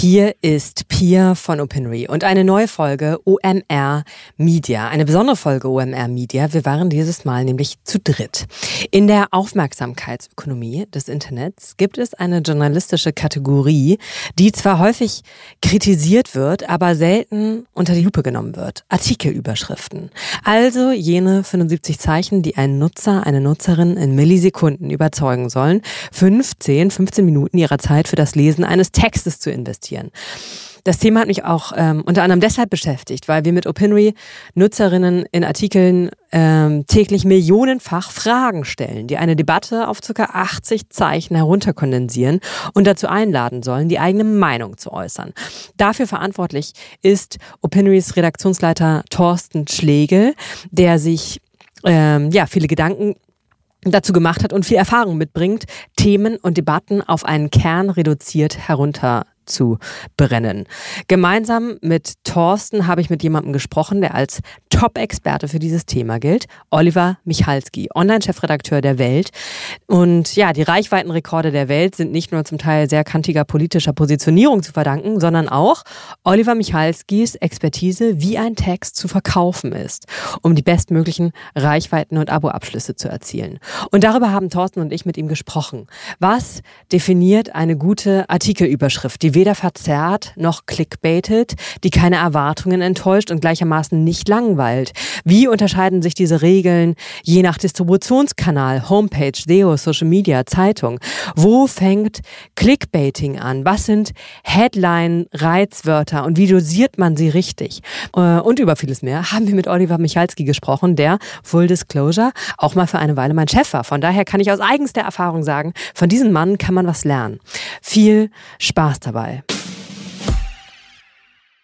Hier ist Pia von OpenRe und eine neue Folge OMR Media. Eine besondere Folge OMR Media. Wir waren dieses Mal nämlich zu dritt. In der Aufmerksamkeitsökonomie des Internets gibt es eine journalistische Kategorie, die zwar häufig kritisiert wird, aber selten unter die Lupe genommen wird. Artikelüberschriften. Also jene 75 Zeichen, die einen Nutzer, eine Nutzerin in Millisekunden überzeugen sollen, 15, 15 Minuten ihrer Zeit für das Lesen eines Textes zu investieren investieren. Das Thema hat mich auch ähm, unter anderem deshalb beschäftigt, weil wir mit Opinory Nutzerinnen in Artikeln ähm, täglich millionenfach Fragen stellen, die eine Debatte auf ca. 80 Zeichen herunterkondensieren und dazu einladen sollen, die eigene Meinung zu äußern. Dafür verantwortlich ist Opinories Redaktionsleiter Thorsten Schlegel, der sich ähm, ja viele Gedanken dazu gemacht hat und viel Erfahrung mitbringt, Themen und Debatten auf einen Kern reduziert herunter zu brennen. Gemeinsam mit Thorsten habe ich mit jemandem gesprochen, der als Top-Experte für dieses Thema gilt, Oliver Michalski, Online-Chefredakteur der Welt. Und ja, die Reichweitenrekorde der Welt sind nicht nur zum Teil sehr kantiger politischer Positionierung zu verdanken, sondern auch Oliver Michalskis Expertise, wie ein Text zu verkaufen ist, um die bestmöglichen Reichweiten und Abo-Abschlüsse zu erzielen. Und darüber haben Thorsten und ich mit ihm gesprochen. Was definiert eine gute Artikelüberschrift, die weder verzerrt noch clickbaitet, die keine Erwartungen enttäuscht und gleichermaßen nicht langweilt. Wie unterscheiden sich diese Regeln je nach Distributionskanal, Homepage, SEO, Social Media, Zeitung? Wo fängt Clickbaiting an? Was sind Headline-Reizwörter und wie dosiert man sie richtig? Äh, und über vieles mehr haben wir mit Oliver Michalski gesprochen, der, Full Disclosure, auch mal für eine Weile mein Chef war. Von daher kann ich aus eigenster Erfahrung sagen, von diesem Mann kann man was lernen. Viel Spaß dabei dabei.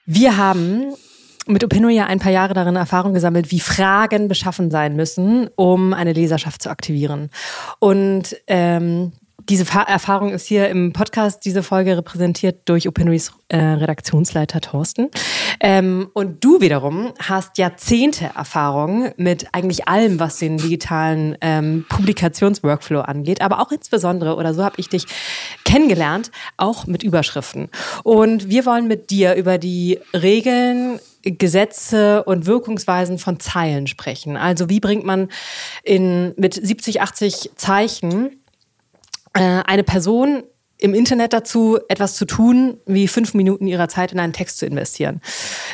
Wir haben mit Opino ja ein paar Jahre darin Erfahrung gesammelt, wie Fragen beschaffen sein müssen, um eine Leserschaft zu aktivieren. Und ähm, diese Erfahrung ist hier im Podcast, diese Folge repräsentiert durch Opinories äh, Redaktionsleiter Thorsten. Ähm, und du wiederum hast Jahrzehnte Erfahrung mit eigentlich allem, was den digitalen ähm, Publikationsworkflow angeht, aber auch insbesondere, oder so habe ich dich kennengelernt, auch mit Überschriften. Und wir wollen mit dir über die Regeln Gesetze und Wirkungsweisen von Zeilen sprechen. Also wie bringt man in, mit 70, 80 Zeichen eine Person im Internet dazu, etwas zu tun, wie fünf Minuten ihrer Zeit in einen Text zu investieren.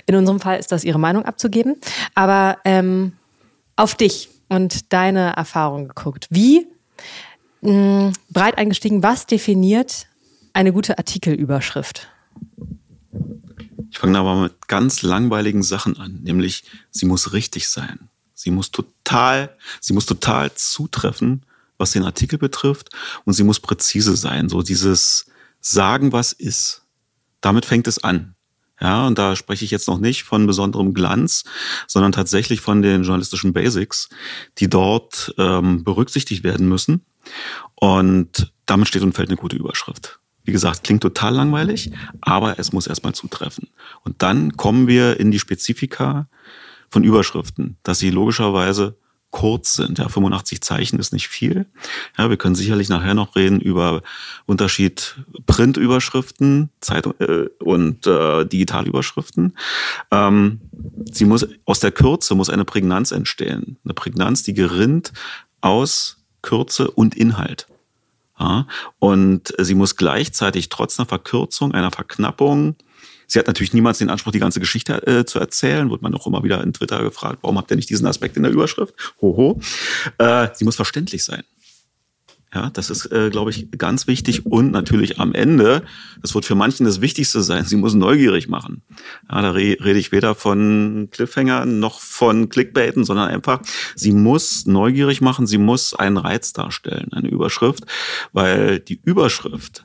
In unserem Fall ist das ihre Meinung abzugeben. Aber ähm, auf dich und deine Erfahrung geguckt. Wie mh, mm, breit eingestiegen, was definiert eine gute Artikelüberschrift? Ich fange aber mit ganz langweiligen Sachen an, nämlich sie muss richtig sein. Sie muss total, sie muss total zutreffen was den Artikel betrifft. Und sie muss präzise sein. So dieses Sagen, was ist. Damit fängt es an. Ja, und da spreche ich jetzt noch nicht von besonderem Glanz, sondern tatsächlich von den journalistischen Basics, die dort ähm, berücksichtigt werden müssen. Und damit steht und fällt eine gute Überschrift. Wie gesagt, klingt total langweilig, aber es muss erstmal zutreffen. Und dann kommen wir in die Spezifika von Überschriften, dass sie logischerweise kurz sind. Ja, 85 Zeichen ist nicht viel. Ja, wir können sicherlich nachher noch reden über Unterschied Printüberschriften Zeitung, äh, und äh, Digitalüberschriften. Ähm, sie muss aus der Kürze muss eine Prägnanz entstehen. Eine Prägnanz, die gerinnt aus Kürze und Inhalt. Ja, und sie muss gleichzeitig trotz einer Verkürzung, einer Verknappung, Sie hat natürlich niemals den Anspruch, die ganze Geschichte äh, zu erzählen. Wird man auch immer wieder in Twitter gefragt, warum habt ihr nicht diesen Aspekt in der Überschrift? Hoho. Äh, sie muss verständlich sein. Ja, das ist, äh, glaube ich, ganz wichtig. Und natürlich am Ende, das wird für manchen das Wichtigste sein, sie muss neugierig machen. Ja, da re rede ich weder von Cliffhangern noch von Clickbaiten, sondern einfach, sie muss neugierig machen, sie muss einen Reiz darstellen, eine Überschrift, weil die Überschrift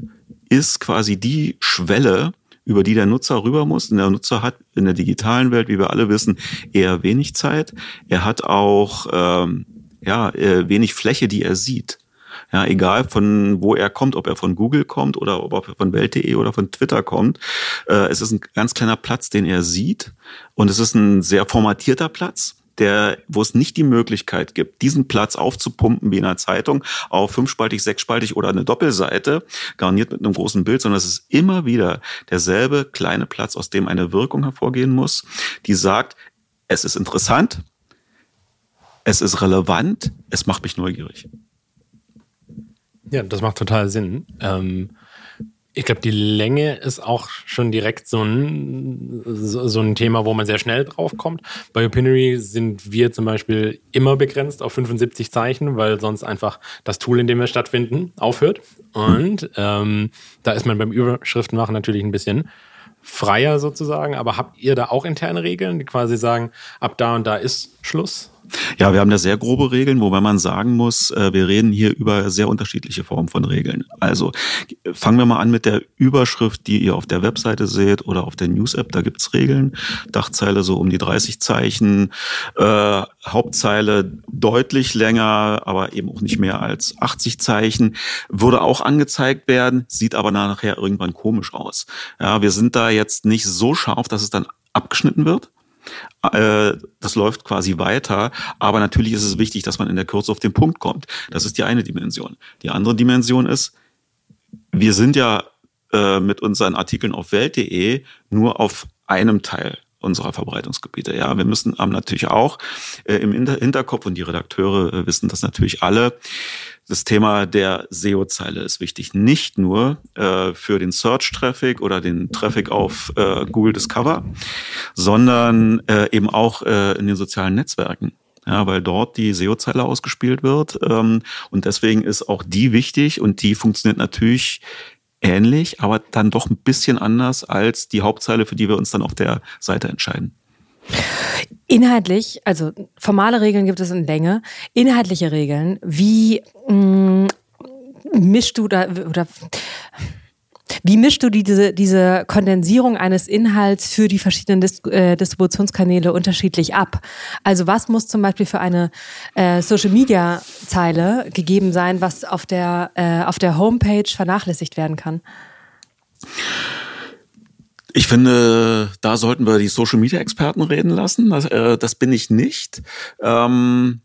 ist quasi die Schwelle, über die der Nutzer rüber muss. Und der Nutzer hat in der digitalen Welt, wie wir alle wissen, eher wenig Zeit. Er hat auch ähm, ja, äh, wenig Fläche, die er sieht. Ja, egal von wo er kommt, ob er von Google kommt oder ob er von Welt.de oder von Twitter kommt. Äh, es ist ein ganz kleiner Platz, den er sieht. Und es ist ein sehr formatierter Platz. Der, wo es nicht die Möglichkeit gibt, diesen Platz aufzupumpen wie in einer Zeitung auf fünfspaltig, sechsspaltig oder eine Doppelseite, garniert mit einem großen Bild, sondern es ist immer wieder derselbe kleine Platz, aus dem eine Wirkung hervorgehen muss, die sagt, es ist interessant, es ist relevant, es macht mich neugierig. Ja, das macht total Sinn. Ähm, ich glaube, die Länge ist auch schon direkt so ein, so, ein Thema, wo man sehr schnell drauf kommt. Bei Opinory sind wir zum Beispiel immer begrenzt auf 75 Zeichen, weil sonst einfach das Tool, in dem wir stattfinden, aufhört. Und ähm, da ist man beim Überschriftenmachen natürlich ein bisschen freier sozusagen. Aber habt ihr da auch interne Regeln, die quasi sagen, ab da und da ist Schluss? Ja, wir haben da sehr grobe Regeln, wobei man sagen muss, äh, wir reden hier über sehr unterschiedliche Formen von Regeln. Also fangen wir mal an mit der Überschrift, die ihr auf der Webseite seht oder auf der News-App. Da gibt's Regeln. Dachzeile so um die 30 Zeichen, äh, Hauptzeile deutlich länger, aber eben auch nicht mehr als 80 Zeichen. Würde auch angezeigt werden, sieht aber nachher irgendwann komisch aus. Ja, wir sind da jetzt nicht so scharf, dass es dann abgeschnitten wird das läuft quasi weiter. Aber natürlich ist es wichtig, dass man in der Kürze auf den Punkt kommt. Das ist die eine Dimension. Die andere Dimension ist, wir sind ja äh, mit unseren Artikeln auf Welt.de nur auf einem Teil unserer Verbreitungsgebiete. Ja, wir müssen haben natürlich auch äh, im Hinterkopf und die Redakteure äh, wissen das natürlich alle das Thema der SEO-Zeile ist wichtig. Nicht nur äh, für den Search-Traffic oder den Traffic auf äh, Google Discover, sondern äh, eben auch äh, in den sozialen Netzwerken. Ja, weil dort die SEO-Zeile ausgespielt wird. Ähm, und deswegen ist auch die wichtig und die funktioniert natürlich ähnlich, aber dann doch ein bisschen anders als die Hauptzeile, für die wir uns dann auf der Seite entscheiden. Inhaltlich, also formale Regeln gibt es in Länge, inhaltliche Regeln, wie mh, mm, mischst du da oder wie mischst du diese, diese Kondensierung eines Inhalts für die verschiedenen Dis äh, Distributionskanäle unterschiedlich ab? Also was muss zum Beispiel für eine äh, Social Media Zeile gegeben sein, was auf der, äh, auf der Homepage vernachlässigt werden kann? Ich finde, da sollten wir die Social Media Experten reden lassen. Das, äh, das bin ich nicht. Ähm,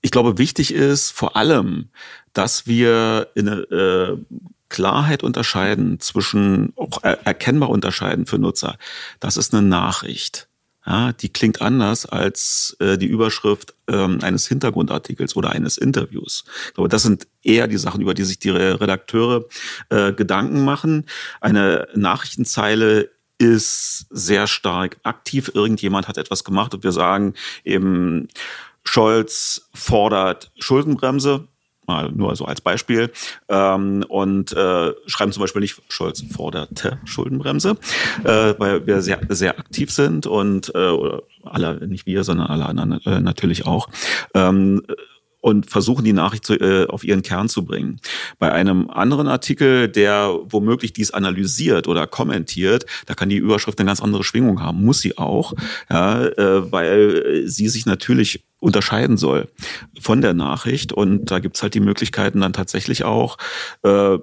ich glaube, wichtig ist vor allem, dass wir in äh, Klarheit unterscheiden zwischen, auch erkennbar unterscheiden für Nutzer. Das ist eine Nachricht ja, die klingt anders als äh, die Überschrift ähm, eines Hintergrundartikels oder eines Interviews. Glaube, das sind eher die Sachen, über die sich die Redakteure äh, Gedanken machen. Eine Nachrichtenzeile ist sehr stark aktiv. Irgendjemand hat etwas gemacht und wir sagen eben, Scholz fordert Schuldenbremse mal nur so als Beispiel, ähm, und äh, schreiben zum Beispiel nicht, Scholz forderte Schuldenbremse, äh, weil wir sehr, sehr aktiv sind und äh, alle, nicht wir, sondern alle anderen äh, natürlich auch. Ähm, und versuchen die Nachricht zu, äh, auf ihren Kern zu bringen. Bei einem anderen Artikel, der womöglich dies analysiert oder kommentiert, da kann die Überschrift eine ganz andere Schwingung haben, muss sie auch, ja, äh, weil sie sich natürlich unterscheiden soll von der Nachricht. Und da gibt's halt die Möglichkeiten dann tatsächlich auch, äh,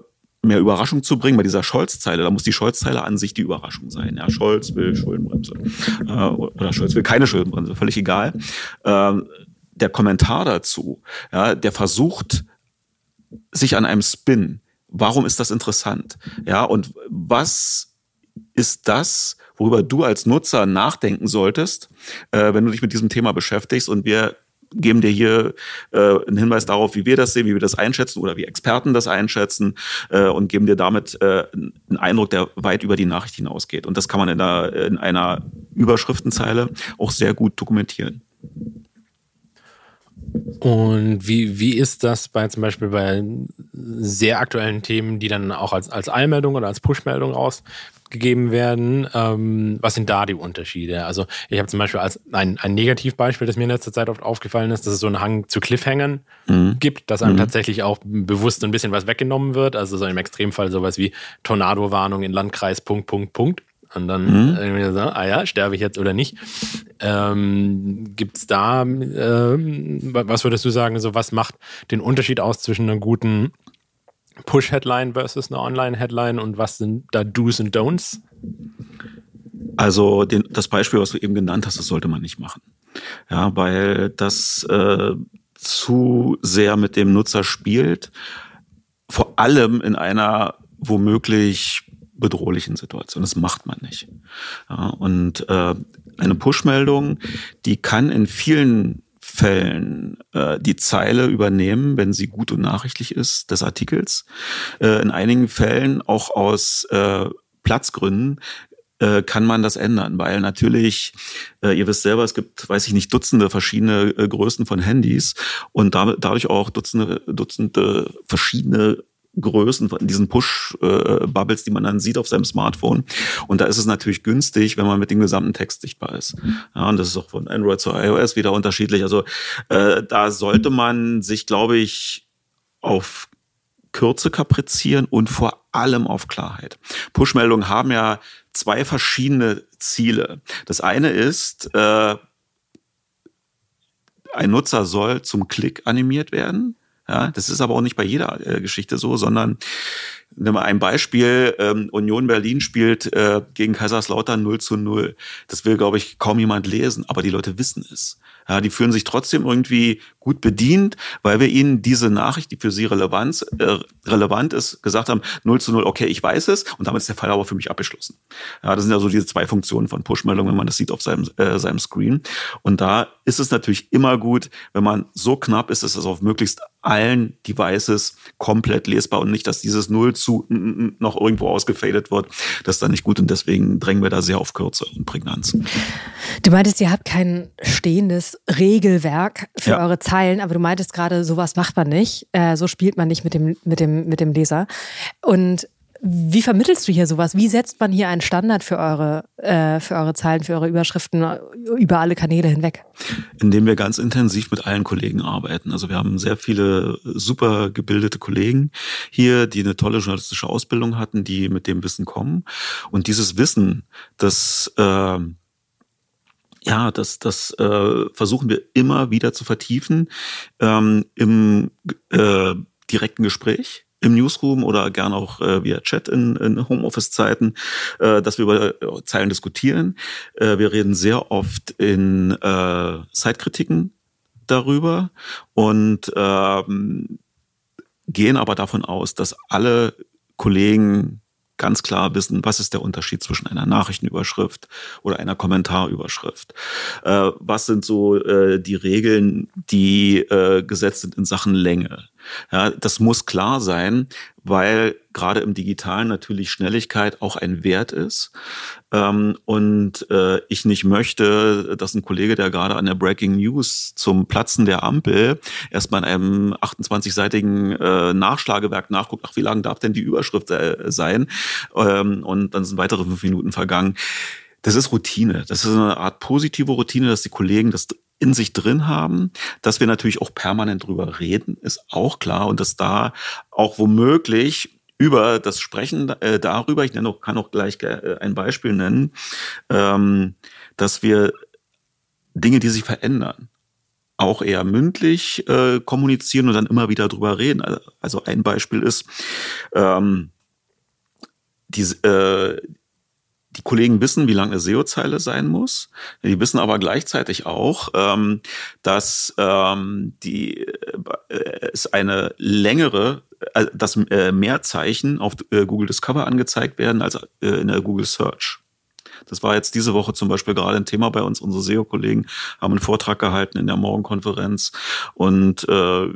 mehr Überraschung zu bringen bei dieser Scholz-Zeile. Da muss die Scholz-Zeile an sich die Überraschung sein. Ja, Scholz will Schuldenbremse äh, oder Scholz will keine Schuldenbremse, völlig egal. Äh, der Kommentar dazu, ja, der versucht sich an einem Spin. Warum ist das interessant? Ja, und was ist das, worüber du als Nutzer nachdenken solltest, äh, wenn du dich mit diesem Thema beschäftigst und wir geben dir hier äh, einen Hinweis darauf, wie wir das sehen, wie wir das einschätzen oder wie Experten das einschätzen äh, und geben dir damit äh, einen Eindruck, der weit über die Nachricht hinausgeht. Und das kann man in einer, in einer Überschriftenzeile auch sehr gut dokumentieren. Und wie, wie ist das bei zum Beispiel bei sehr aktuellen Themen, die dann auch als, als Eilmeldung oder als Push-Meldung rausgegeben werden? Ähm, was sind da die Unterschiede? Also ich habe zum Beispiel als ein, ein Negativbeispiel, das mir in letzter Zeit oft aufgefallen ist, dass es so einen Hang zu Cliffhangern mhm. gibt, dass einem mhm. tatsächlich auch bewusst ein bisschen was weggenommen wird. Also so im Extremfall sowas wie Tornado-Warnung in Landkreis Punkt, Punkt, Punkt. Und dann mhm. irgendwie so, ah ja, sterbe ich jetzt oder nicht. Ähm, Gibt es da, ähm, was würdest du sagen, so was macht den Unterschied aus zwischen einer guten Push-Headline versus einer Online-Headline und was sind da Do's und Don'ts? Also den, das Beispiel, was du eben genannt hast, das sollte man nicht machen. Ja, weil das äh, zu sehr mit dem Nutzer spielt, vor allem in einer womöglich bedrohlichen Situation. Das macht man nicht. Ja, und äh, eine Push-Meldung, die kann in vielen Fällen äh, die Zeile übernehmen, wenn sie gut und nachrichtlich ist, des Artikels. Äh, in einigen Fällen auch aus äh, Platzgründen äh, kann man das ändern, weil natürlich, äh, ihr wisst selber, es gibt, weiß ich nicht, Dutzende verschiedene äh, Größen von Handys und dadurch auch Dutzende, Dutzende verschiedene Größen von diesen Push-Bubbles, die man dann sieht auf seinem Smartphone. Und da ist es natürlich günstig, wenn man mit dem gesamten Text sichtbar ist. Ja, und das ist auch von Android zu iOS wieder unterschiedlich. Also äh, da sollte man sich, glaube ich, auf Kürze kaprizieren und vor allem auf Klarheit. Push-Meldungen haben ja zwei verschiedene Ziele. Das eine ist, äh, ein Nutzer soll zum Klick animiert werden. Ja, das ist aber auch nicht bei jeder äh, Geschichte so, sondern Nimm mal ein Beispiel. Ähm, Union Berlin spielt äh, gegen Kaiserslautern 0 zu 0. Das will, glaube ich, kaum jemand lesen, aber die Leute wissen es. Ja, die fühlen sich trotzdem irgendwie gut bedient, weil wir ihnen diese Nachricht, die für sie Relevanz, äh, relevant ist, gesagt haben, 0 zu 0, okay, ich weiß es und damit ist der Fall aber für mich abgeschlossen. Ja, das sind ja so diese zwei Funktionen von Push-Meldungen, wenn man das sieht auf seinem, äh, seinem Screen. Und da ist es natürlich immer gut, wenn man so knapp ist, dass es auf möglichst allen Devices komplett lesbar und nicht, dass dieses 0 zu noch irgendwo ausgefadet wird. Das ist dann nicht gut und deswegen drängen wir da sehr auf Kürze und Prägnanz. Du meintest, ihr habt kein stehendes Regelwerk für ja. eure Zeilen, aber du meintest gerade, sowas macht man nicht. Äh, so spielt man nicht mit dem, mit dem, mit dem Leser. Und wie vermittelst du hier sowas? Wie setzt man hier einen Standard für eure, äh, für eure Zeilen, für eure Überschriften über alle Kanäle hinweg? Indem wir ganz intensiv mit allen Kollegen arbeiten. Also wir haben sehr viele super gebildete Kollegen hier, die eine tolle journalistische Ausbildung hatten, die mit dem Wissen kommen. Und dieses Wissen, das äh, ja, das, das äh, versuchen wir immer wieder zu vertiefen ähm, im äh, direkten Gespräch im Newsroom oder gern auch äh, via Chat in, in Homeoffice-Zeiten, äh, dass wir über äh, Zeilen diskutieren. Äh, wir reden sehr oft in äh, Zeitkritiken darüber und ähm, gehen aber davon aus, dass alle Kollegen ganz klar wissen, was ist der Unterschied zwischen einer Nachrichtenüberschrift oder einer Kommentarüberschrift. Äh, was sind so äh, die Regeln, die äh, gesetzt sind in Sachen Länge? Ja, das muss klar sein, weil gerade im Digitalen natürlich Schnelligkeit auch ein Wert ist. Ähm, und äh, ich nicht möchte, dass ein Kollege, der gerade an der Breaking News zum Platzen der Ampel erstmal in einem 28-seitigen äh, Nachschlagewerk nachguckt, ach, wie lang darf denn die Überschrift sein? Ähm, und dann sind weitere fünf Minuten vergangen. Das ist Routine. Das ist eine Art positive Routine, dass die Kollegen das in sich drin haben. Dass wir natürlich auch permanent drüber reden, ist auch klar. Und dass da auch womöglich über das Sprechen äh, darüber, ich nenne auch, kann auch gleich äh, ein Beispiel nennen, ähm, dass wir Dinge, die sich verändern, auch eher mündlich äh, kommunizieren und dann immer wieder drüber reden. Also ein Beispiel ist, ähm, die, äh, die Kollegen wissen, wie lang eine SEO-Zeile sein muss. Die wissen aber gleichzeitig auch, ähm, dass ähm, die äh, es eine längere, äh, dass äh, mehr Zeichen auf äh, Google Discover angezeigt werden als äh, in der Google Search. Das war jetzt diese Woche zum Beispiel gerade ein Thema bei uns. Unsere SEO-Kollegen haben einen Vortrag gehalten in der Morgenkonferenz und äh,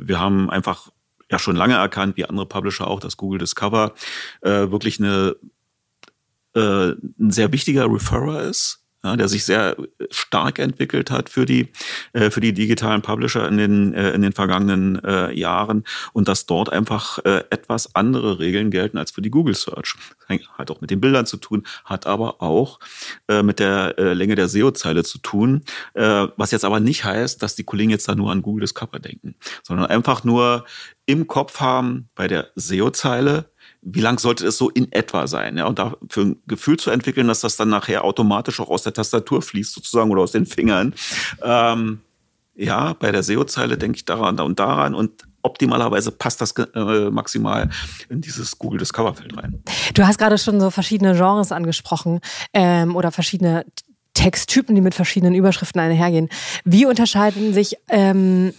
wir haben einfach ja schon lange erkannt, wie andere Publisher auch, dass Google Discover äh, wirklich eine äh, ein sehr wichtiger Referrer ist, ja, der sich sehr stark entwickelt hat für die äh, für die digitalen Publisher in den äh, in den vergangenen äh, Jahren und dass dort einfach äh, etwas andere Regeln gelten als für die Google Search. Hat auch mit den Bildern zu tun, hat aber auch äh, mit der äh, Länge der SEO-Zeile zu tun, äh, was jetzt aber nicht heißt, dass die Kollegen jetzt da nur an Google Discover denken, sondern einfach nur im Kopf haben bei der SEO-Zeile wie lang sollte es so in etwa sein? Ja, und dafür ein Gefühl zu entwickeln, dass das dann nachher automatisch auch aus der Tastatur fließt, sozusagen, oder aus den Fingern. Ähm, ja, bei der SEO-Zeile denke ich daran und daran und optimalerweise passt das äh, maximal in dieses Google Discover-Feld rein. Du hast gerade schon so verschiedene Genres angesprochen ähm, oder verschiedene Texttypen, die mit verschiedenen Überschriften einhergehen. Wie unterscheiden sich ähm,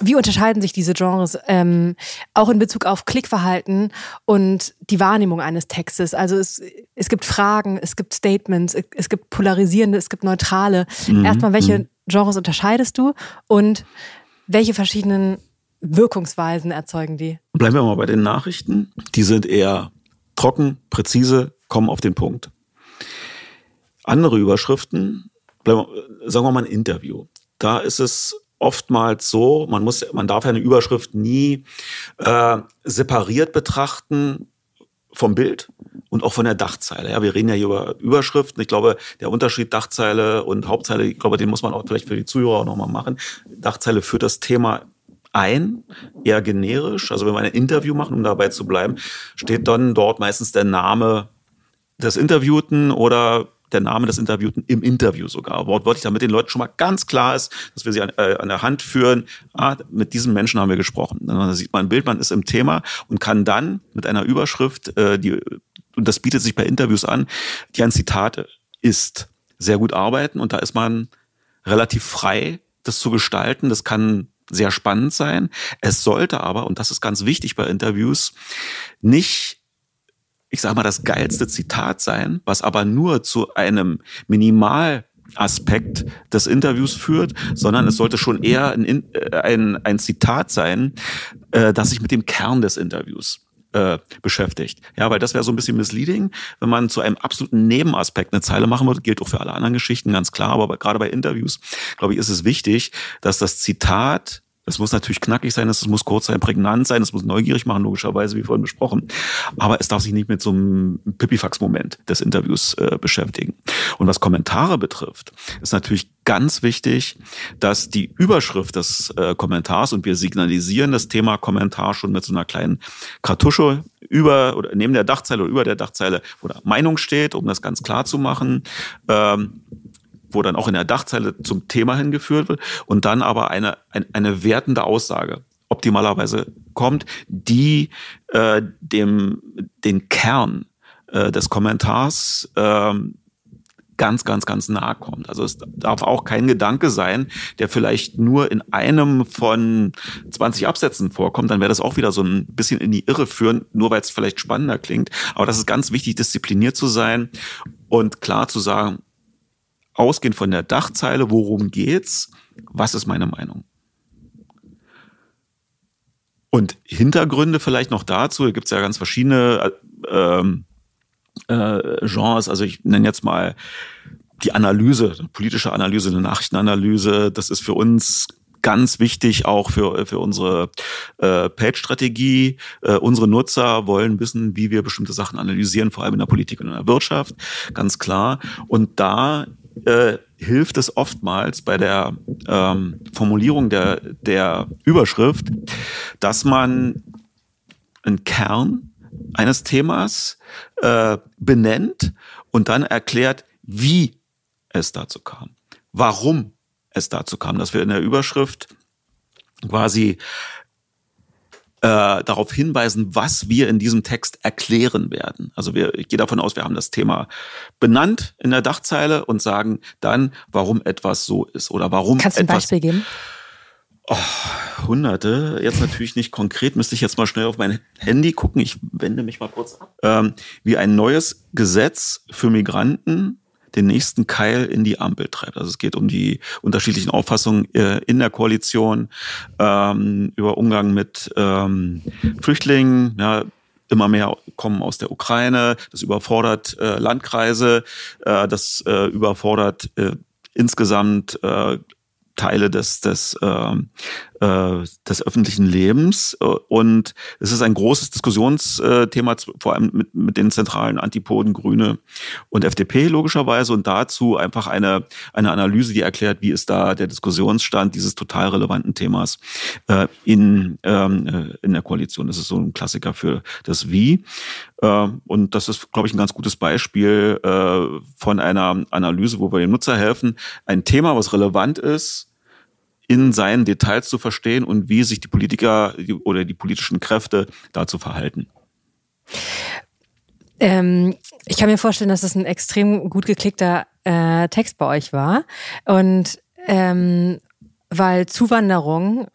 wie unterscheiden sich diese Genres ähm, auch in Bezug auf Klickverhalten und die Wahrnehmung eines Textes? Also es, es gibt Fragen, es gibt Statements, es gibt polarisierende, es gibt neutrale. Mhm. Erstmal, welche mhm. Genres unterscheidest du und welche verschiedenen Wirkungsweisen erzeugen die? Bleiben wir mal bei den Nachrichten. Die sind eher trocken, präzise, kommen auf den Punkt. Andere Überschriften, sagen wir mal ein Interview. Da ist es oftmals so, man muss, man darf ja eine Überschrift nie äh, separiert betrachten vom Bild und auch von der Dachzeile. Ja, wir reden ja hier über Überschriften. Ich glaube, der Unterschied Dachzeile und Hauptzeile, ich glaube, den muss man auch vielleicht für die Zuhörer auch nochmal machen. Dachzeile führt das Thema ein, eher generisch. Also wenn wir ein Interview machen, um dabei zu bleiben, steht dann dort meistens der Name des Interviewten oder der Name des Interviewten im Interview sogar. Wortwörtlich, damit den Leuten schon mal ganz klar ist, dass wir sie an, äh, an der Hand führen. Ah, mit diesem Menschen haben wir gesprochen. Dann sieht man ein Bild, man ist im Thema und kann dann mit einer Überschrift, äh, die, und das bietet sich bei Interviews an, die ein Zitat ist, sehr gut arbeiten und da ist man relativ frei, das zu gestalten. Das kann sehr spannend sein. Es sollte aber, und das ist ganz wichtig bei Interviews, nicht ich sage mal, das geilste Zitat sein, was aber nur zu einem Minimalaspekt des Interviews führt, sondern es sollte schon eher ein, äh, ein, ein Zitat sein, äh, das sich mit dem Kern des Interviews äh, beschäftigt. Ja, weil das wäre so ein bisschen misleading, wenn man zu einem absoluten Nebenaspekt eine Zeile machen würde, gilt auch für alle anderen Geschichten, ganz klar, aber gerade bei Interviews, glaube ich, ist es wichtig, dass das Zitat es muss natürlich knackig sein, es muss kurz sein, prägnant sein, es muss neugierig machen, logischerweise, wie vorhin besprochen. Aber es darf sich nicht mit so einem Pipifax-Moment des Interviews äh, beschäftigen. Und was Kommentare betrifft, ist natürlich ganz wichtig, dass die Überschrift des äh, Kommentars, und wir signalisieren das Thema Kommentar schon mit so einer kleinen Kartusche über oder neben der Dachzeile oder über der Dachzeile, wo da Meinung steht, um das ganz klar zu machen. Ähm, wo dann auch in der Dachzeile zum Thema hingeführt wird und dann aber eine, eine, eine wertende Aussage optimalerweise kommt, die äh, dem den Kern äh, des Kommentars äh, ganz, ganz, ganz nahe kommt. Also es darf auch kein Gedanke sein, der vielleicht nur in einem von 20 Absätzen vorkommt. Dann wäre das auch wieder so ein bisschen in die Irre führen, nur weil es vielleicht spannender klingt. Aber das ist ganz wichtig, diszipliniert zu sein und klar zu sagen, ausgehend von der Dachzeile, worum geht's, was ist meine Meinung? Und Hintergründe vielleicht noch dazu, da gibt es ja ganz verschiedene äh, äh, Genres, also ich nenne jetzt mal die Analyse, politische Analyse, eine Nachrichtenanalyse, das ist für uns ganz wichtig auch für, für unsere äh, Page-Strategie. Äh, unsere Nutzer wollen wissen, wie wir bestimmte Sachen analysieren, vor allem in der Politik und in der Wirtschaft, ganz klar. Und da äh, hilft es oftmals bei der ähm, Formulierung der, der Überschrift, dass man einen Kern eines Themas äh, benennt und dann erklärt, wie es dazu kam, warum es dazu kam, dass wir in der Überschrift quasi äh, darauf hinweisen, was wir in diesem Text erklären werden. Also wir, ich gehe davon aus, wir haben das Thema benannt in der Dachzeile und sagen dann, warum etwas so ist oder warum Kannst du ein Beispiel geben? Oh, hunderte. Jetzt natürlich nicht konkret, müsste ich jetzt mal schnell auf mein Handy gucken. Ich wende mich mal kurz ab. Ähm, wie ein neues Gesetz für Migranten den nächsten Keil in die Ampel treibt. Also es geht um die unterschiedlichen Auffassungen äh, in der Koalition ähm, über Umgang mit ähm, Flüchtlingen. Ja, immer mehr kommen aus der Ukraine. Das überfordert äh, Landkreise. Äh, das äh, überfordert äh, insgesamt Teile des, des, ähm, äh, des öffentlichen Lebens. Und es ist ein großes Diskussionsthema, vor allem mit, mit den zentralen Antipoden Grüne und FDP logischerweise. Und dazu einfach eine, eine Analyse, die erklärt, wie ist da der Diskussionsstand dieses total relevanten Themas äh, in, ähm, äh, in der Koalition. Das ist so ein Klassiker für das Wie. Äh, und das ist, glaube ich, ein ganz gutes Beispiel äh, von einer Analyse, wo wir dem Nutzer helfen, ein Thema, was relevant ist, in seinen Details zu verstehen und wie sich die Politiker oder die politischen Kräfte dazu verhalten. Ähm, ich kann mir vorstellen, dass es ein extrem gut geklickter äh, Text bei euch war. Und ähm, weil Zuwanderung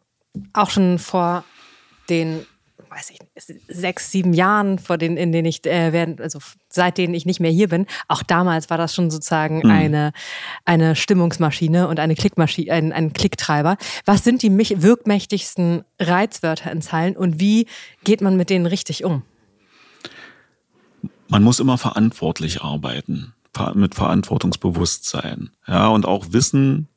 auch schon vor den weiß ich, sechs, sieben Jahren, vor denen, in denen ich äh, während, also seit denen ich nicht mehr hier bin, auch damals war das schon sozusagen mhm. eine, eine Stimmungsmaschine und eine Klickmaschine, ein, ein Klicktreiber. Was sind die wirkmächtigsten Reizwörter in Zeilen und wie geht man mit denen richtig um? Man muss immer verantwortlich arbeiten, mit Verantwortungsbewusstsein. Ja, und auch wissen,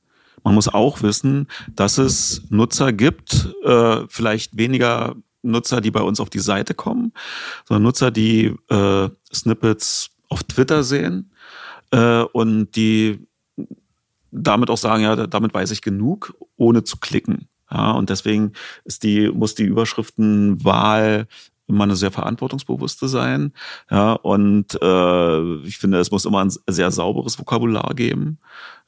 man muss auch wissen, dass es Nutzer gibt, äh, vielleicht weniger Nutzer, die bei uns auf die Seite kommen, sondern Nutzer, die äh, Snippets auf Twitter sehen äh, und die damit auch sagen, ja, damit weiß ich genug, ohne zu klicken. Ja, und deswegen ist die, muss die Überschriftenwahl immer eine sehr verantwortungsbewusste sein. Ja, und äh, ich finde, es muss immer ein sehr sauberes Vokabular geben.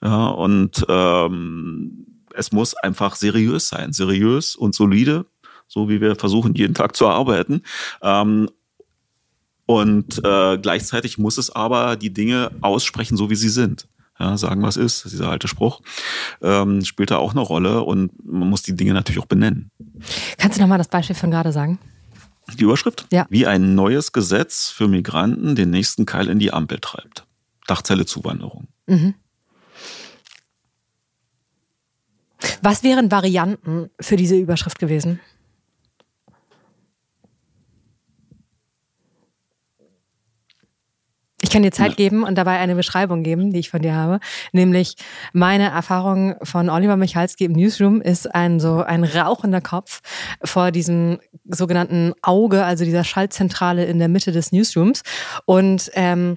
Ja, und ähm, es muss einfach seriös sein, seriös und solide so wie wir versuchen, jeden Tag zu arbeiten. Ähm, und äh, gleichzeitig muss es aber die Dinge aussprechen, so wie sie sind. Ja, sagen, was ist, dieser alte Spruch, ähm, spielt da auch eine Rolle und man muss die Dinge natürlich auch benennen. Kannst du nochmal das Beispiel von gerade sagen? Die Überschrift? Ja. Wie ein neues Gesetz für Migranten den nächsten Keil in die Ampel treibt. Dachzelle Zuwanderung. Mhm. Was wären Varianten für diese Überschrift gewesen? Kann dir Zeit ja. geben und dabei eine Beschreibung geben, die ich von dir habe. Nämlich meine Erfahrung von Oliver Michalski im Newsroom ist ein so ein rauchender Kopf vor diesem sogenannten Auge, also dieser Schaltzentrale in der Mitte des Newsrooms. Und ähm,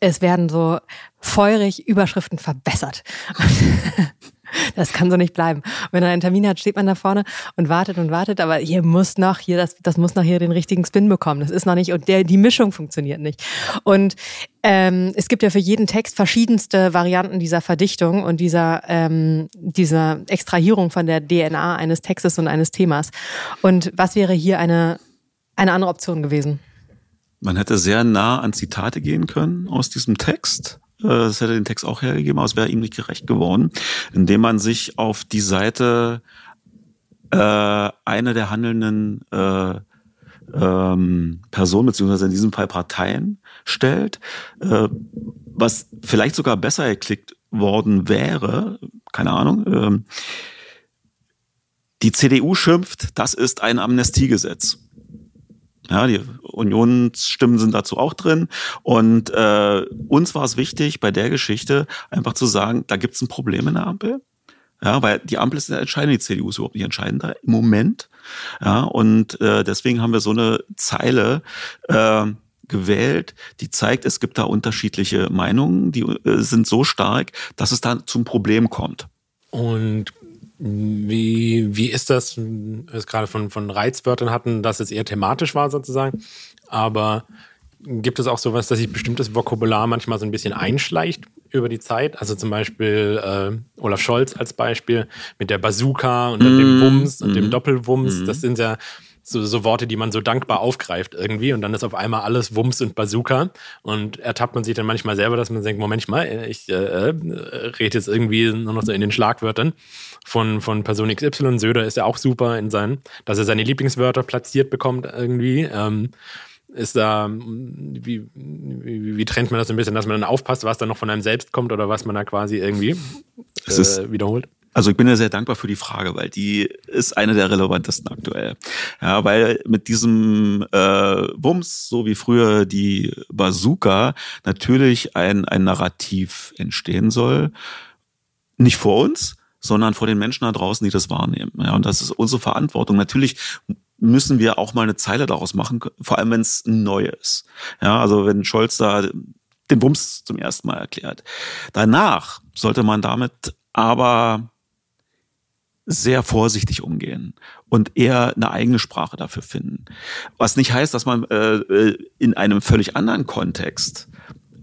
es werden so feurig Überschriften verbessert. das kann so nicht bleiben. wenn er einen Termin hat, steht man da vorne und wartet und wartet, aber hier muss noch, hier, das, das muss noch hier den richtigen Spin bekommen. Das ist noch nicht, und der, die Mischung funktioniert nicht. Und ähm, es gibt ja für jeden Text verschiedenste Varianten dieser Verdichtung und dieser, ähm, dieser Extrahierung von der DNA eines Textes und eines Themas. Und was wäre hier eine, eine andere Option gewesen? Man hätte sehr nah an Zitate gehen können aus diesem Text das hätte den Text auch hergegeben, aber es wäre ihm nicht gerecht geworden, indem man sich auf die Seite äh, einer der handelnden äh, ähm, Personen, beziehungsweise in diesem Fall Parteien, stellt, äh, was vielleicht sogar besser geklickt worden wäre, keine Ahnung, ähm, die CDU schimpft, das ist ein Amnestiegesetz. Ja, die Unionsstimmen sind dazu auch drin. Und äh, uns war es wichtig, bei der Geschichte einfach zu sagen, da gibt es ein Problem in der Ampel. Ja, weil die Ampel ist entscheidend, die CDU ist überhaupt nicht entscheidender im Moment. Ja, und äh, deswegen haben wir so eine Zeile äh, gewählt, die zeigt, es gibt da unterschiedliche Meinungen, die äh, sind so stark, dass es da zum Problem kommt. Und wie, wie ist das, wir es gerade von, von Reizwörtern hatten, dass es eher thematisch war sozusagen, aber gibt es auch sowas, dass sich bestimmtes Vokabular manchmal so ein bisschen einschleicht über die Zeit? Also zum Beispiel äh, Olaf Scholz als Beispiel mit der Bazooka und mm, dem Wumms und mm, dem Doppelwumms. Mm. Das sind ja so, so Worte, die man so dankbar aufgreift irgendwie und dann ist auf einmal alles Wumms und Bazooka und ertappt man sich dann manchmal selber, dass man denkt, Moment mal, ich äh, äh, rede jetzt irgendwie nur noch so in den Schlagwörtern von, von Person XY. Söder ist ja auch super in seinen, dass er seine Lieblingswörter platziert bekommt irgendwie. Ähm, ist da, wie, wie, wie, trennt man das ein bisschen, dass man dann aufpasst, was da noch von einem selbst kommt oder was man da quasi irgendwie äh, wiederholt? Also ich bin ja sehr dankbar für die Frage, weil die ist eine der relevantesten aktuell. Ja, weil mit diesem äh, Bums, so wie früher die Bazooka, natürlich ein, ein Narrativ entstehen soll. Nicht vor uns, sondern vor den Menschen da draußen, die das wahrnehmen. Ja, und das ist unsere Verantwortung. Natürlich müssen wir auch mal eine Zeile daraus machen, vor allem wenn es neu ist. Ja, also wenn Scholz da den Bums zum ersten Mal erklärt. Danach sollte man damit aber sehr vorsichtig umgehen und eher eine eigene Sprache dafür finden. Was nicht heißt, dass man äh, äh, in einem völlig anderen Kontext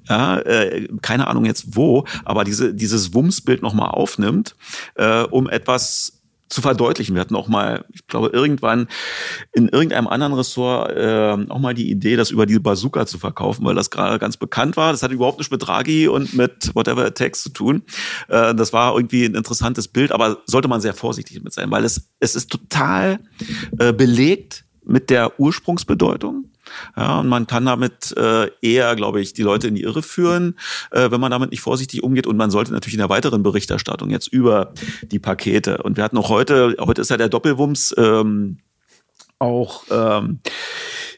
ja, äh, keine Ahnung jetzt wo, aber diese, dieses Wumsbild nochmal aufnimmt, äh, um etwas zu verdeutlichen. Wir hatten auch mal, ich glaube, irgendwann in irgendeinem anderen Ressort äh, auch mal die Idee, das über die Bazooka zu verkaufen, weil das gerade ganz bekannt war. Das hat überhaupt nichts mit Draghi und mit whatever it takes zu tun. Äh, das war irgendwie ein interessantes Bild, aber sollte man sehr vorsichtig mit sein, weil es, es ist total äh, belegt mit der Ursprungsbedeutung. Ja, und man kann damit äh, eher, glaube ich, die Leute in die Irre führen, äh, wenn man damit nicht vorsichtig umgeht. Und man sollte natürlich in der weiteren Berichterstattung jetzt über die Pakete. Und wir hatten auch heute, heute ist ja der Doppelwumms ähm, auch ähm,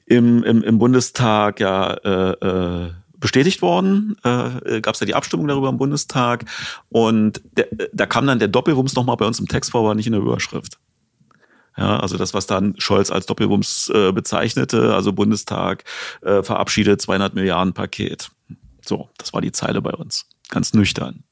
im, im, im Bundestag ja äh, äh, bestätigt worden. Äh, Gab es ja die Abstimmung darüber im Bundestag. Und der, da kam dann der Doppelwumms nochmal bei uns im Text vor, aber nicht in der Überschrift. Ja, also das, was dann Scholz als Doppelwumms äh, bezeichnete, also Bundestag äh, verabschiedet 200 Milliarden Paket. So, das war die Zeile bei uns. Ganz nüchtern.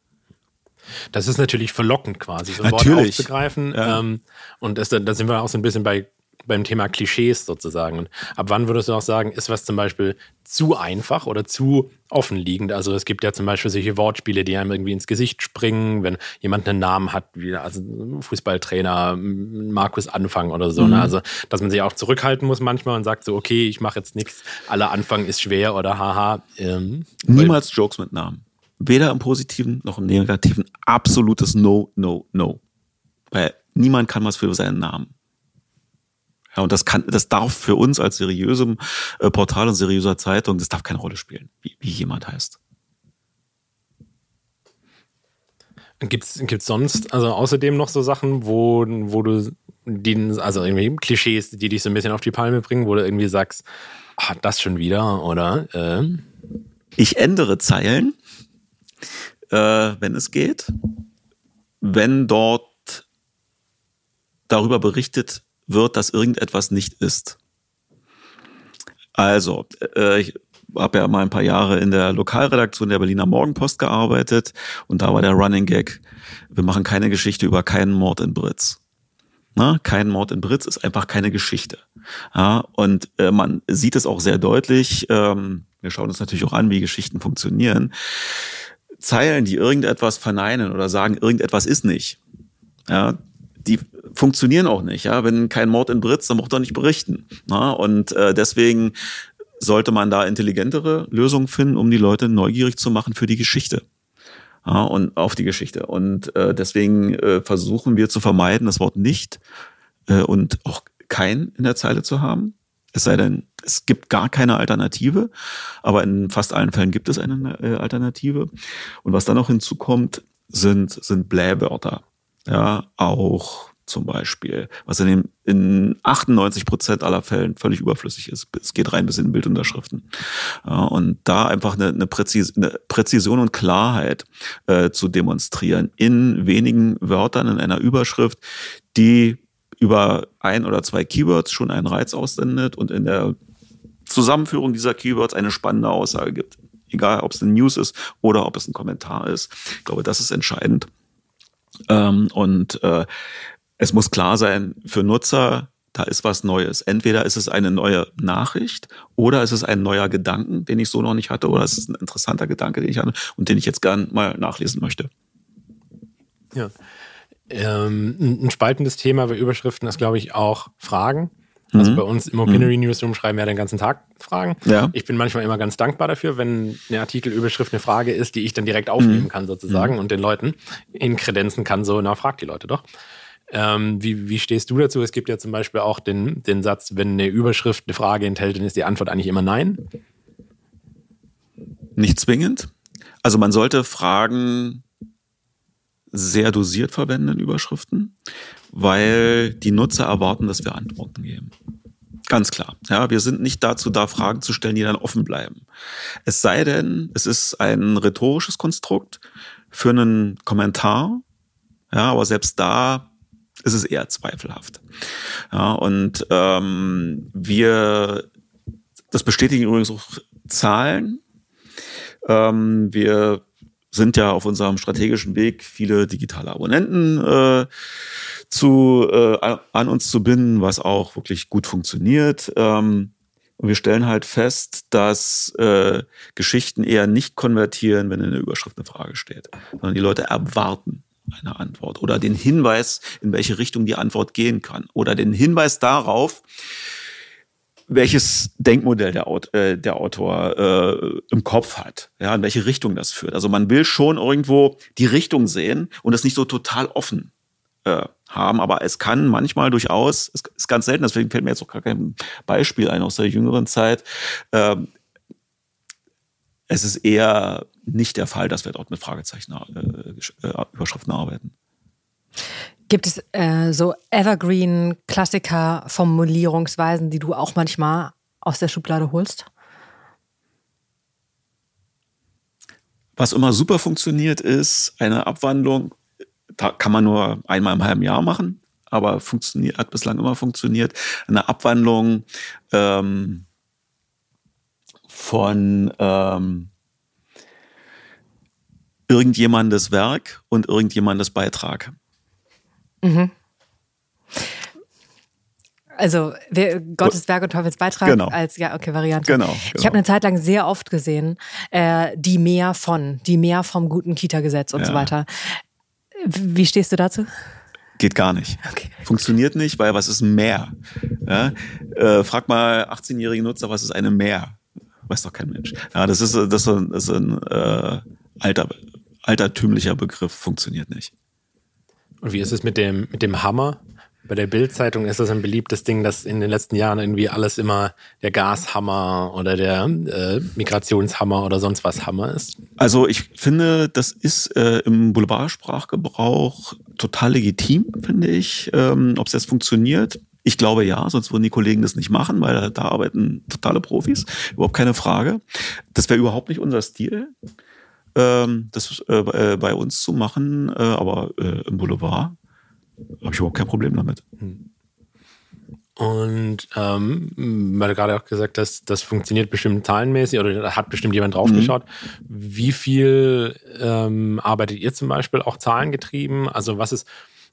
Das ist natürlich verlockend quasi, so ein natürlich. Wort aufzugreifen. Ja. Ähm, und das, da sind wir auch so ein bisschen bei beim Thema Klischees sozusagen. Und ab wann würdest du auch sagen, ist was zum Beispiel zu einfach oder zu offenliegend? Also es gibt ja zum Beispiel solche Wortspiele, die einem irgendwie ins Gesicht springen, wenn jemand einen Namen hat, wie also Fußballtrainer Markus Anfang oder so. Ne? Mhm. Ne? Also dass man sich auch zurückhalten muss manchmal und sagt so, okay, ich mache jetzt nichts, aller Anfang ist schwer oder haha. Ähm, Niemals Jokes mit Namen. Weder im Positiven noch im Negativen. Absolutes No, No, No. Weil niemand kann was für seinen Namen. Ja, und das kann, das darf für uns als seriösem äh, Portal und seriöser Zeitung, das darf keine Rolle spielen, wie, wie jemand heißt. Gibt es sonst, also außerdem noch so Sachen, wo, wo du die, also irgendwie Klischees, die dich so ein bisschen auf die Palme bringen, wo du irgendwie sagst, ah, das schon wieder, oder? Äh? Ich ändere Zeilen, äh, wenn es geht. Wenn dort darüber berichtet wird, dass irgendetwas nicht ist. Also, äh, ich habe ja mal ein paar Jahre in der Lokalredaktion der Berliner Morgenpost gearbeitet und da war der Running Gag, wir machen keine Geschichte über keinen Mord in Britz. Na, kein Mord in Britz ist einfach keine Geschichte. Ja, und äh, man sieht es auch sehr deutlich. Ähm, wir schauen uns natürlich auch an, wie Geschichten funktionieren. Zeilen, die irgendetwas verneinen oder sagen, irgendetwas ist nicht. Ja, die funktionieren auch nicht. Ja, wenn kein Mord in Britz, dann braucht er nicht berichten. Na? Und äh, deswegen sollte man da intelligentere Lösungen finden, um die Leute neugierig zu machen für die Geschichte. Ja, und auf die Geschichte. Und äh, deswegen äh, versuchen wir zu vermeiden, das Wort nicht äh, und auch kein in der Zeile zu haben. Es sei denn, es gibt gar keine Alternative, aber in fast allen Fällen gibt es eine äh, Alternative. Und was dann noch hinzukommt, sind, sind Blähwörter ja, auch zum Beispiel, was in, den, in 98 Prozent aller Fällen völlig überflüssig ist. Es geht rein bis in Bildunterschriften. Und da einfach eine, eine, Präzis eine Präzision und Klarheit äh, zu demonstrieren in wenigen Wörtern in einer Überschrift, die über ein oder zwei Keywords schon einen Reiz aussendet und in der Zusammenführung dieser Keywords eine spannende Aussage gibt. Egal, ob es eine News ist oder ob es ein Kommentar ist. Ich glaube, das ist entscheidend. Ähm, und äh, es muss klar sein für Nutzer, da ist was Neues. Entweder ist es eine neue Nachricht oder ist es ein neuer Gedanken, den ich so noch nicht hatte, oder es ist ein interessanter Gedanke, den ich hatte und den ich jetzt gern mal nachlesen möchte. Ja. Ähm, ein spaltendes Thema bei Überschriften ist, glaube ich, auch Fragen. Also mhm. bei uns im Opinory mhm. Newsroom schreiben wir ja den ganzen Tag Fragen. Ja. Ich bin manchmal immer ganz dankbar dafür, wenn eine Artikelüberschrift eine Frage ist, die ich dann direkt aufnehmen mhm. kann sozusagen mhm. und den Leuten in Kredenzen kann so, na frag die Leute doch. Ähm, wie, wie stehst du dazu? Es gibt ja zum Beispiel auch den, den Satz, wenn eine Überschrift eine Frage enthält, dann ist die Antwort eigentlich immer nein. Nicht zwingend. Also man sollte Fragen sehr dosiert verwenden in Überschriften, weil die Nutzer erwarten, dass wir Antworten geben. Ganz klar. Ja, wir sind nicht dazu da, Fragen zu stellen, die dann offen bleiben. Es sei denn, es ist ein rhetorisches Konstrukt für einen Kommentar. Ja, aber selbst da ist es eher zweifelhaft. Ja, und ähm, wir, das bestätigen übrigens auch Zahlen. Ähm, wir sind ja auf unserem strategischen Weg, viele digitale Abonnenten äh, zu, äh, an uns zu binden, was auch wirklich gut funktioniert. Ähm, und wir stellen halt fest, dass äh, Geschichten eher nicht konvertieren, wenn in der Überschrift eine Frage steht, sondern die Leute erwarten einer Antwort oder den Hinweis, in welche Richtung die Antwort gehen kann oder den Hinweis darauf, welches Denkmodell der, äh, der Autor äh, im Kopf hat, ja, in welche Richtung das führt. Also man will schon irgendwo die Richtung sehen und es nicht so total offen äh, haben, aber es kann manchmal durchaus, es ist ganz selten, deswegen fällt mir jetzt auch gar kein Beispiel ein aus der jüngeren Zeit. Es ist eher nicht der Fall, dass wir dort mit Fragezeichen äh, äh, Überschriften arbeiten. Gibt es äh, so Evergreen-Klassiker-Formulierungsweisen, die du auch manchmal aus der Schublade holst? Was immer super funktioniert, ist eine Abwandlung. Da kann man nur einmal im halben Jahr machen, aber funktioniert, hat bislang immer funktioniert. Eine Abwandlung ähm, von ähm, irgendjemandes Werk und irgendjemandes Beitrag. Mhm. Also wer, Gottes Werk und Teufels Beitrag genau. als ja okay Variante. Genau. genau. Ich habe eine Zeit lang sehr oft gesehen äh, die mehr von, die mehr vom guten Kita-Gesetz und ja. so weiter. Wie stehst du dazu? Geht gar nicht. Okay. Funktioniert nicht, weil was ist mehr? Ja? Äh, frag mal 18-jährige Nutzer, was ist eine mehr? Weiß doch kein Mensch. Ja, das ist, das ist ein, das ist ein äh, alter, altertümlicher Begriff, funktioniert nicht. Und wie ist es mit dem, mit dem Hammer? Bei der Bildzeitung ist das ein beliebtes Ding, dass in den letzten Jahren irgendwie alles immer der Gashammer oder der äh, Migrationshammer oder sonst was Hammer ist. Also ich finde, das ist äh, im Boulevardsprachgebrauch total legitim, finde ich. Ähm, Ob es jetzt funktioniert, ich glaube ja, sonst würden die Kollegen das nicht machen, weil da arbeiten totale Profis, überhaupt keine Frage. Das wäre überhaupt nicht unser Stil ähm, das äh, äh, bei uns zu machen, äh, aber äh, im Boulevard habe ich überhaupt kein Problem damit. Hm. Und ähm, weil du gerade auch gesagt hast, das funktioniert bestimmt zahlenmäßig oder da hat bestimmt jemand draufgeschaut. Mhm. Wie viel ähm, arbeitet ihr zum Beispiel auch zahlengetrieben? Also was ist,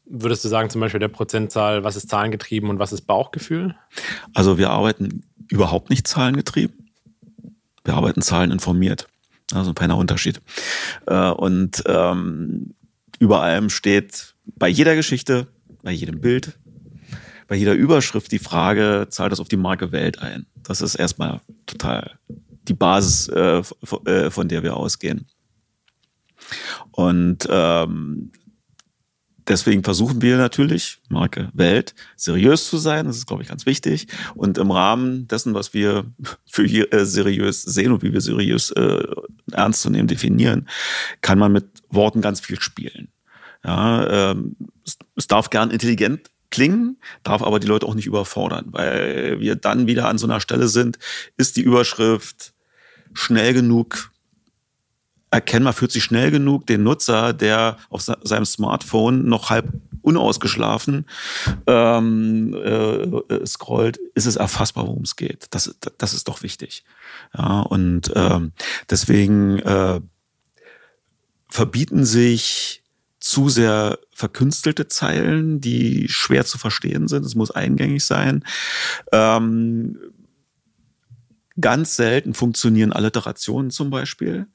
würdest du sagen, zum Beispiel der Prozentzahl, was ist zahlengetrieben und was ist Bauchgefühl? Also wir arbeiten überhaupt nicht zahlengetrieben. Wir arbeiten zahleninformiert. Also ein feiner Unterschied. Äh, und ähm, über allem steht bei jeder Geschichte, bei jedem Bild, bei jeder Überschrift die Frage, zahlt das auf die Marke Welt ein? Das ist erstmal total die Basis, äh, äh, von der wir ausgehen. Und ähm, deswegen versuchen wir natürlich, Marke Welt, seriös zu sein. Das ist, glaube ich, ganz wichtig. Und im Rahmen dessen, was wir für äh, seriös sehen und wie wir seriös äh, ernst zu nehmen definieren, kann man mit Worten ganz viel spielen. Ja, ähm, es, es darf gern intelligent klingen, darf aber die Leute auch nicht überfordern, weil wir dann wieder an so einer Stelle sind, ist die Überschrift schnell genug erkennbar, fühlt sich schnell genug den Nutzer, der auf seinem Smartphone noch halb unausgeschlafen ähm, äh, scrollt, ist es erfassbar, worum es geht. Das, das ist doch wichtig. Ja, und ähm, deswegen äh, verbieten sich zu sehr verkünstelte Zeilen, die schwer zu verstehen sind. Es muss eingängig sein. Ähm, ganz selten funktionieren Alliterationen zum Beispiel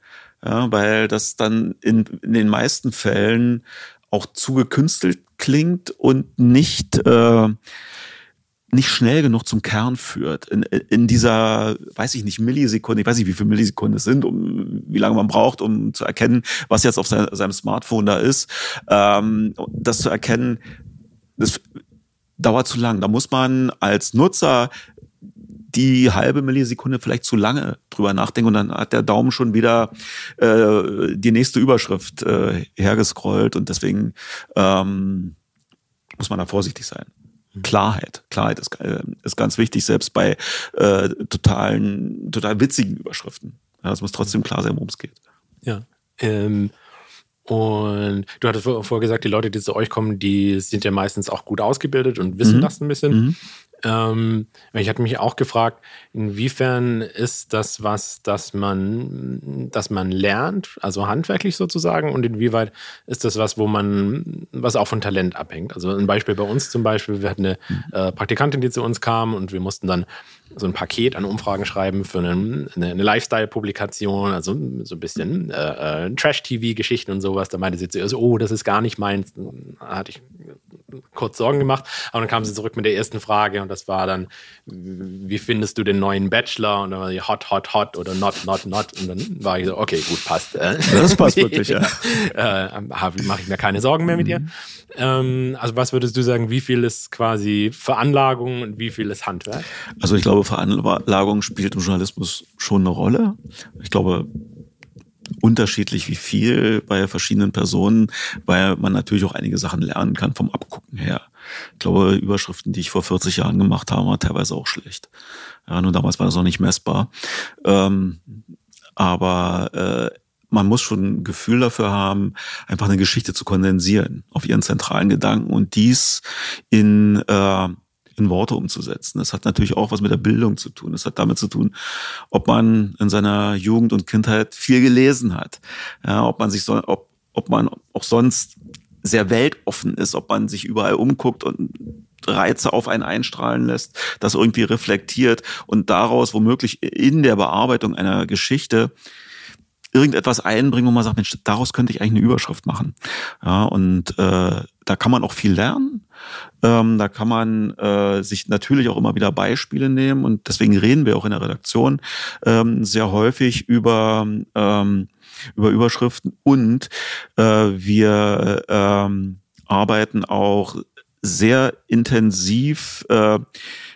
ja, weil das dann in, in den meisten Fällen auch zu gekünstelt klingt und nicht äh, nicht schnell genug zum Kern führt. In, in dieser, weiß ich nicht, Millisekunde, ich weiß nicht, wie viele Millisekunden es sind, um wie lange man braucht, um zu erkennen, was jetzt auf sein, seinem Smartphone da ist. Ähm, das zu erkennen, das dauert zu lang. Da muss man als Nutzer die halbe Millisekunde vielleicht zu lange drüber nachdenken und dann hat der Daumen schon wieder äh, die nächste Überschrift äh, hergescrollt und deswegen ähm, muss man da vorsichtig sein. Mhm. Klarheit. Klarheit ist, äh, ist ganz wichtig, selbst bei äh, totalen, total witzigen Überschriften. Ja, es muss trotzdem klar sein, worum es geht. Ja. Ähm, und du hattest vorher gesagt, die Leute, die zu euch kommen, die sind ja meistens auch gut ausgebildet und wissen mhm. das ein bisschen. Mhm. Ähm, ich hatte mich auch gefragt, inwiefern ist das was, das man, das man lernt, also handwerklich sozusagen, und inwieweit ist das was, wo man, was auch von Talent abhängt. Also ein Beispiel bei uns zum Beispiel, wir hatten eine äh, Praktikantin, die zu uns kam und wir mussten dann so ein Paket an Umfragen schreiben für eine, eine Lifestyle-Publikation, also so ein bisschen äh, äh, Trash-TV-Geschichten und sowas. Da meinte sie zuerst, oh, das ist gar nicht meins. Da hatte ich kurz Sorgen gemacht. Aber dann kam sie zurück mit der ersten Frage und das war dann, wie findest du den neuen Bachelor? Und dann war sie hot, hot, hot oder not, not, not. Und dann war ich so, okay, gut, passt. Das passt wirklich, ja. äh, Mache ich mir keine Sorgen mehr mit ihr. Ähm, also was würdest du sagen, wie viel ist quasi Veranlagung und wie viel ist Handwerk? Also ich glaube, Veranlagung spielt im Journalismus schon eine Rolle. Ich glaube, unterschiedlich wie viel bei verschiedenen Personen, weil man natürlich auch einige Sachen lernen kann vom Abgucken her. Ich glaube, Überschriften, die ich vor 40 Jahren gemacht habe, waren teilweise auch schlecht. Ja, nur damals war das noch nicht messbar. Ähm, aber äh, man muss schon ein Gefühl dafür haben, einfach eine Geschichte zu kondensieren auf ihren zentralen Gedanken und dies in äh, in Worte umzusetzen. Das hat natürlich auch was mit der Bildung zu tun. Das hat damit zu tun, ob man in seiner Jugend und Kindheit viel gelesen hat, ja, ob man sich so, ob, ob man auch sonst sehr weltoffen ist, ob man sich überall umguckt und Reize auf einen einstrahlen lässt, das irgendwie reflektiert und daraus womöglich in der Bearbeitung einer Geschichte irgendetwas einbringen, wo man sagt, Mensch, daraus könnte ich eigentlich eine Überschrift machen. Ja, und äh, da kann man auch viel lernen. Ähm, da kann man äh, sich natürlich auch immer wieder Beispiele nehmen und deswegen reden wir auch in der Redaktion ähm, sehr häufig über ähm, über Überschriften und äh, wir ähm, arbeiten auch sehr intensiv äh,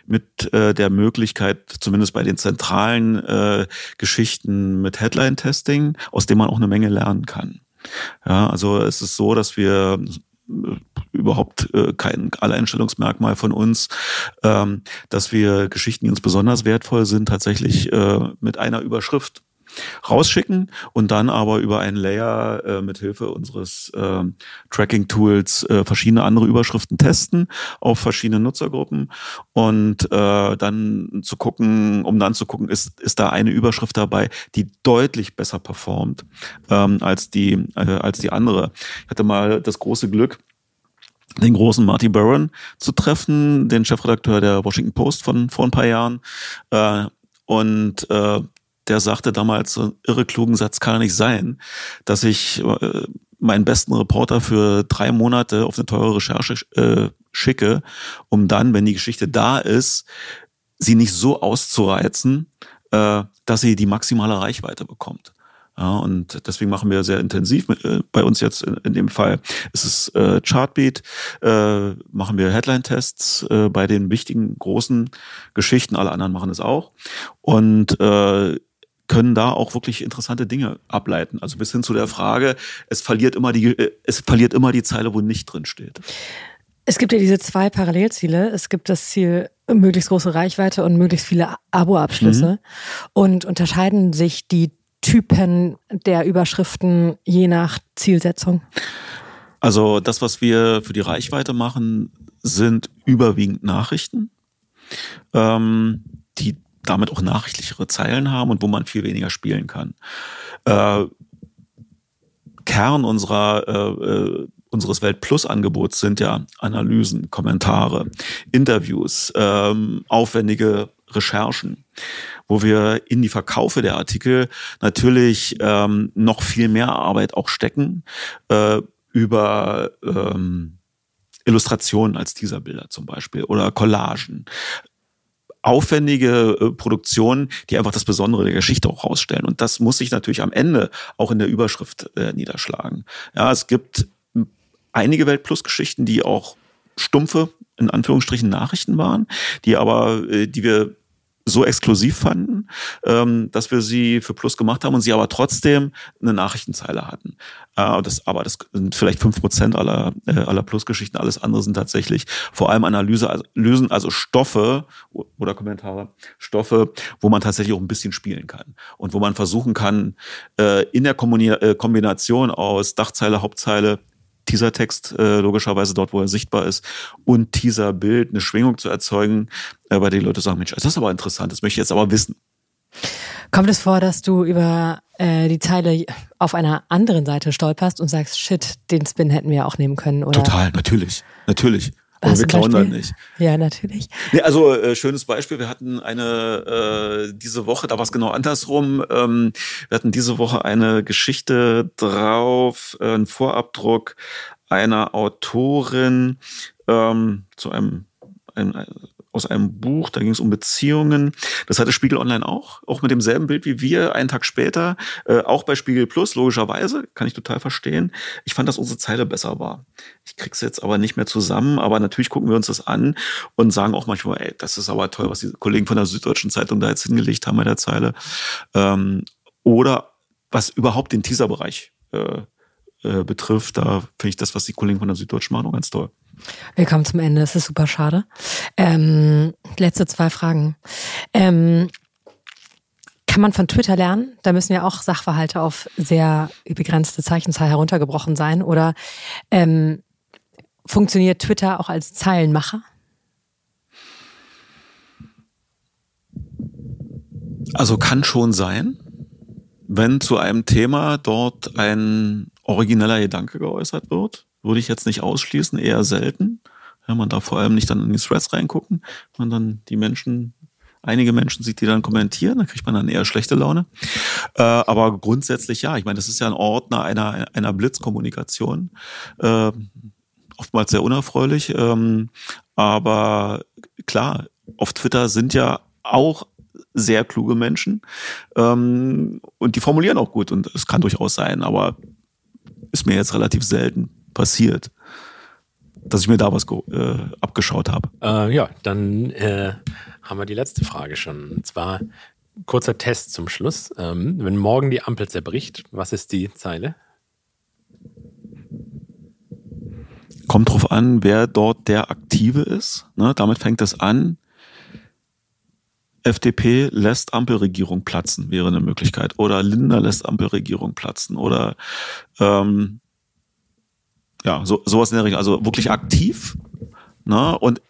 mit äh, der Möglichkeit, zumindest bei den zentralen äh, Geschichten mit Headline-Testing, aus dem man auch eine Menge lernen kann. Ja, also es ist so, dass wir äh, überhaupt äh, kein Alleinstellungsmerkmal von uns, ähm, dass wir Geschichten, die uns besonders wertvoll sind, tatsächlich äh, mit einer Überschrift rausschicken und dann aber über einen Layer äh, mit Hilfe unseres äh, Tracking-Tools äh, verschiedene andere Überschriften testen auf verschiedene Nutzergruppen und äh, dann zu gucken, um dann zu gucken, ist, ist da eine Überschrift dabei, die deutlich besser performt ähm, als, die, äh, als die andere. Ich hatte mal das große Glück, den großen Marty Barron zu treffen, den Chefredakteur der Washington Post von vor ein paar Jahren. Äh, und äh, der sagte damals, so einen irre klugen Satz kann nicht sein, dass ich äh, meinen besten Reporter für drei Monate auf eine teure Recherche äh, schicke, um dann, wenn die Geschichte da ist, sie nicht so auszureizen, äh, dass sie die maximale Reichweite bekommt. Ja, und deswegen machen wir sehr intensiv mit, äh, bei uns jetzt in, in dem Fall ist es äh, Chartbeat, äh, machen wir Headline-Tests äh, bei den wichtigen großen Geschichten, alle anderen machen es auch. Und äh, können da auch wirklich interessante Dinge ableiten. Also bis hin zu der Frage, es verliert immer die, äh, es verliert immer die Zeile, wo nicht drin steht. Es gibt ja diese zwei Parallelziele. Es gibt das Ziel, möglichst große Reichweite und möglichst viele Abo-Abschlüsse. Mhm. Und unterscheiden sich die Typen der Überschriften je nach Zielsetzung? Also das, was wir für die Reichweite machen, sind überwiegend Nachrichten. Ähm, die damit auch nachrichtlichere Zeilen haben und wo man viel weniger spielen kann. Äh, Kern unserer äh, äh unseres Welt Plus Angebots sind ja Analysen, Kommentare, Interviews, ähm, aufwendige Recherchen, wo wir in die Verkaufe der Artikel natürlich ähm, noch viel mehr Arbeit auch stecken äh, über ähm, Illustrationen als dieser Bilder zum Beispiel oder Collagen, aufwendige äh, Produktionen, die einfach das Besondere der Geschichte auch rausstellen. Und das muss sich natürlich am Ende auch in der Überschrift äh, niederschlagen. Ja, es gibt einige Weltplus-Geschichten, die auch stumpfe, in Anführungsstrichen, Nachrichten waren, die aber, äh, die wir so exklusiv fanden, ähm, dass wir sie für Plus gemacht haben und sie aber trotzdem eine Nachrichtenzeile hatten. Äh, das, aber das sind vielleicht fünf Prozent aller, äh, aller Plus-Geschichten. Alles andere sind tatsächlich vor allem Analyse, also, lösen also Stoffe oder Kommentare, Stoffe, wo man tatsächlich auch ein bisschen spielen kann und wo man versuchen kann, äh, in der Kombination aus Dachzeile, Hauptzeile Teasertext äh, logischerweise dort, wo er sichtbar ist, und Teaserbild eine Schwingung zu erzeugen, äh, bei der die Leute sagen, Mensch, das ist aber interessant, das möchte ich jetzt aber wissen. Kommt es vor, dass du über äh, die Zeile auf einer anderen Seite stolperst und sagst, shit, den Spin hätten wir auch nehmen können? Oder? Total, natürlich, natürlich. Aber wir klauen dann nicht. Ja, natürlich. Nee, also äh, schönes Beispiel. Wir hatten eine äh, diese Woche, da war es genau andersrum. Ähm, wir hatten diese Woche eine Geschichte drauf, äh, ein Vorabdruck einer Autorin ähm, zu einem, einem aus einem Buch, da ging es um Beziehungen. Das hatte Spiegel Online auch, auch mit demselben Bild wie wir, einen Tag später, äh, auch bei Spiegel Plus, logischerweise, kann ich total verstehen. Ich fand, dass unsere Zeile besser war. Ich krieg's jetzt aber nicht mehr zusammen, aber natürlich gucken wir uns das an und sagen auch manchmal, ey, das ist aber toll, was die Kollegen von der Süddeutschen Zeitung da jetzt hingelegt haben bei der Zeile. Ähm, oder was überhaupt den Teaserbereich äh, äh, betrifft, da finde ich das, was die Kollegen von der Süddeutschen machen, ganz toll. Wir kommen zum Ende, es ist super schade. Ähm, letzte zwei Fragen. Ähm, kann man von Twitter lernen? Da müssen ja auch Sachverhalte auf sehr begrenzte Zeichenzahl heruntergebrochen sein. Oder ähm, funktioniert Twitter auch als Zeilenmacher? Also kann schon sein, wenn zu einem Thema dort ein origineller Gedanke geäußert wird würde ich jetzt nicht ausschließen, eher selten. Ja, man darf vor allem nicht dann in die Threads reingucken, man dann die Menschen, einige Menschen sieht, die dann kommentieren, dann kriegt man dann eher schlechte Laune. Äh, aber grundsätzlich ja, ich meine, das ist ja ein Ordner einer, einer Blitzkommunikation. Äh, oftmals sehr unerfreulich. Ähm, aber klar, auf Twitter sind ja auch sehr kluge Menschen ähm, und die formulieren auch gut und es kann durchaus sein, aber ist mir jetzt relativ selten passiert, dass ich mir da was äh, abgeschaut habe. Äh, ja, dann äh, haben wir die letzte Frage schon. Und zwar kurzer Test zum Schluss. Ähm, wenn morgen die Ampel zerbricht, was ist die Zeile? Kommt drauf an, wer dort der Aktive ist. Ne? Damit fängt es an. FDP lässt Ampelregierung platzen, wäre eine Möglichkeit. Oder Lindner lässt Ampelregierung platzen. Oder ähm, ja, so, sowas in der Richtung. Also wirklich aktiv ne? und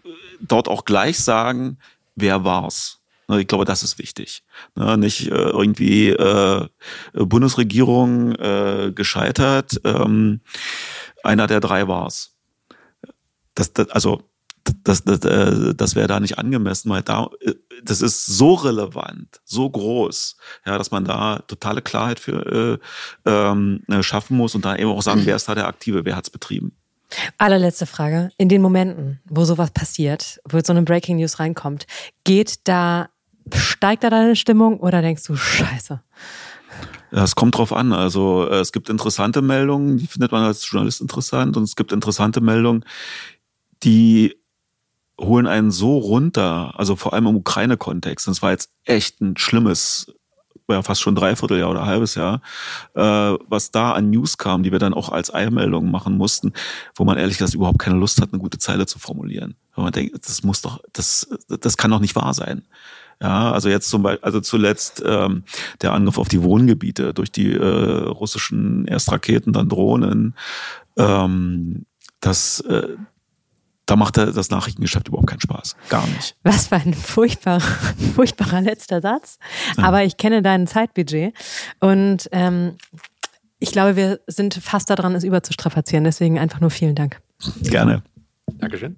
dort auch gleich sagen, wer war's. Ne, ich glaube, das ist wichtig. Ne? Nicht äh, irgendwie äh, Bundesregierung äh, gescheitert, ähm, einer der drei war's. Das, das, also das, das, äh, das wäre da nicht angemessen, weil da, äh, das ist so relevant, so groß, ja, dass man da totale Klarheit für äh, ähm, äh, schaffen muss und da eben auch sagen, wer ist da der Aktive, wer hat's betrieben. Allerletzte Frage. In den Momenten, wo sowas passiert, wo so eine Breaking News reinkommt, geht da, steigt da deine Stimmung oder denkst du, scheiße? Ja, es kommt drauf an. Also es gibt interessante Meldungen, die findet man als Journalist interessant und es gibt interessante Meldungen, die holen einen so runter, also vor allem im Ukraine-Kontext. Das war jetzt echt ein schlimmes, ja fast schon dreiviertel Jahr oder halbes Jahr, äh, was da an News kam, die wir dann auch als Eilmeldungen machen mussten, wo man ehrlich gesagt überhaupt keine Lust hat, eine gute Zeile zu formulieren. Weil man denkt, das muss doch, das, das kann doch nicht wahr sein. Ja, also jetzt zum Beispiel, also zuletzt ähm, der Angriff auf die Wohngebiete durch die äh, russischen erst Raketen, dann Drohnen. Ähm, das, äh, da macht das Nachrichtengeschäft überhaupt keinen Spaß. Gar nicht. Was für ein furchtbarer, furchtbarer letzter Satz. Ja. Aber ich kenne dein Zeitbudget und ähm, ich glaube, wir sind fast daran, es überzustrapazieren. Deswegen einfach nur vielen Dank. Gerne. Dankeschön.